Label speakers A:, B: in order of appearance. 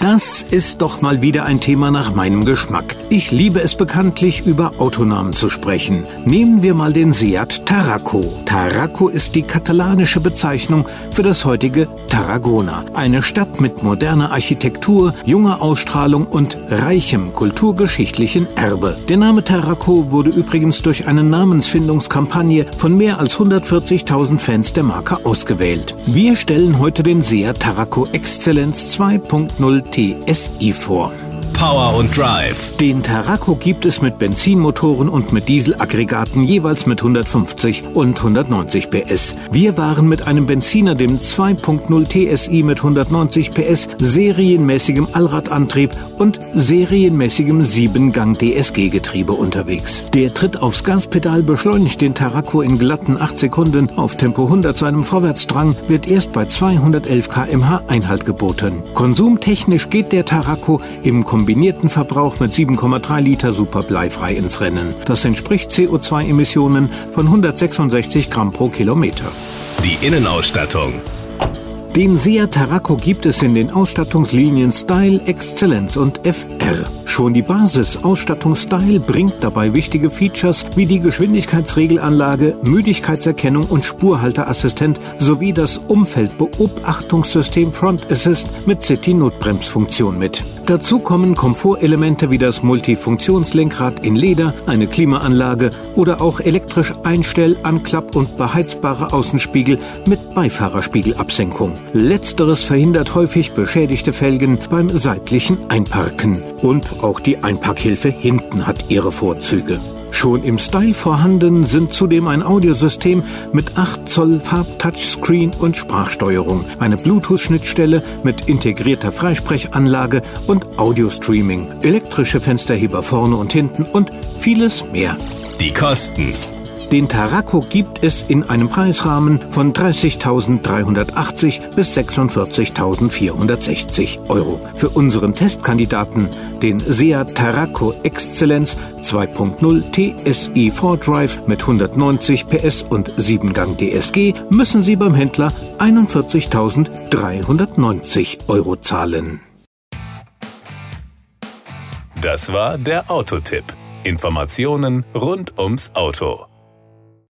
A: Das ist doch mal wieder ein Thema nach meinem Geschmack. Ich liebe es bekanntlich, über Autonamen zu sprechen. Nehmen wir mal den Seat Tarraco. Tarraco ist die katalanische Bezeichnung für das heutige Tarragona. Eine Stadt mit moderner Architektur, junger Ausstrahlung und reichem kulturgeschichtlichen Erbe. Der Name Tarraco wurde übrigens durch eine Namensfindungskampagne von mehr als 140.000 Fans der Marke ausgewählt. Wir stellen heute den Seat Tarraco Exzellenz 2.0 TSI vor.
B: Power und Drive.
A: Den Tarraco gibt es mit Benzinmotoren und mit Dieselaggregaten jeweils mit 150 und 190 PS. Wir waren mit einem Benziner, dem 2.0 TSI mit 190 PS, serienmäßigem Allradantrieb und serienmäßigem 7-Gang DSG-Getriebe unterwegs. Der Tritt aufs Gaspedal beschleunigt den Tarraco in glatten 8 Sekunden. Auf Tempo 100 seinem Vorwärtsdrang wird erst bei 211 kmh Einhalt geboten. Konsumtechnisch geht der Tarraco im Kombination kombinierten Verbrauch mit 7,3 Liter super bleifrei ins Rennen. Das entspricht CO2-Emissionen von 166 Gramm pro Kilometer.
B: Die Innenausstattung.
A: Den Seat Tarraco gibt es in den Ausstattungslinien Style, Excellence und FR. Schon die Basis Ausstattung Style bringt dabei wichtige Features wie die Geschwindigkeitsregelanlage, Müdigkeitserkennung und Spurhalteassistent sowie das Umfeldbeobachtungssystem Front Assist mit City-Notbremsfunktion mit. Dazu kommen Komfortelemente wie das Multifunktionslenkrad in Leder, eine Klimaanlage oder auch elektrisch Einstell-, Anklapp- und beheizbare Außenspiegel mit Beifahrerspiegelabsenkung. Letzteres verhindert häufig beschädigte Felgen beim seitlichen Einparken. Und auch die Einparkhilfe hinten hat ihre Vorzüge. Schon im Style vorhanden sind zudem ein Audiosystem mit 8 Zoll Farb-Touchscreen und Sprachsteuerung, eine Bluetooth-Schnittstelle mit integrierter Freisprechanlage und Audio-Streaming, elektrische Fensterheber vorne und hinten und vieles mehr.
B: Die Kosten.
A: Den Tarraco gibt es in einem Preisrahmen von 30.380 bis 46.460 Euro. Für unseren Testkandidaten, den Seat Tarraco Exzellenz 2.0 TSI 4Drive mit 190 PS und 7-Gang DSG, müssen Sie beim Händler 41.390 Euro zahlen.
B: Das war der Autotipp. Informationen rund ums Auto.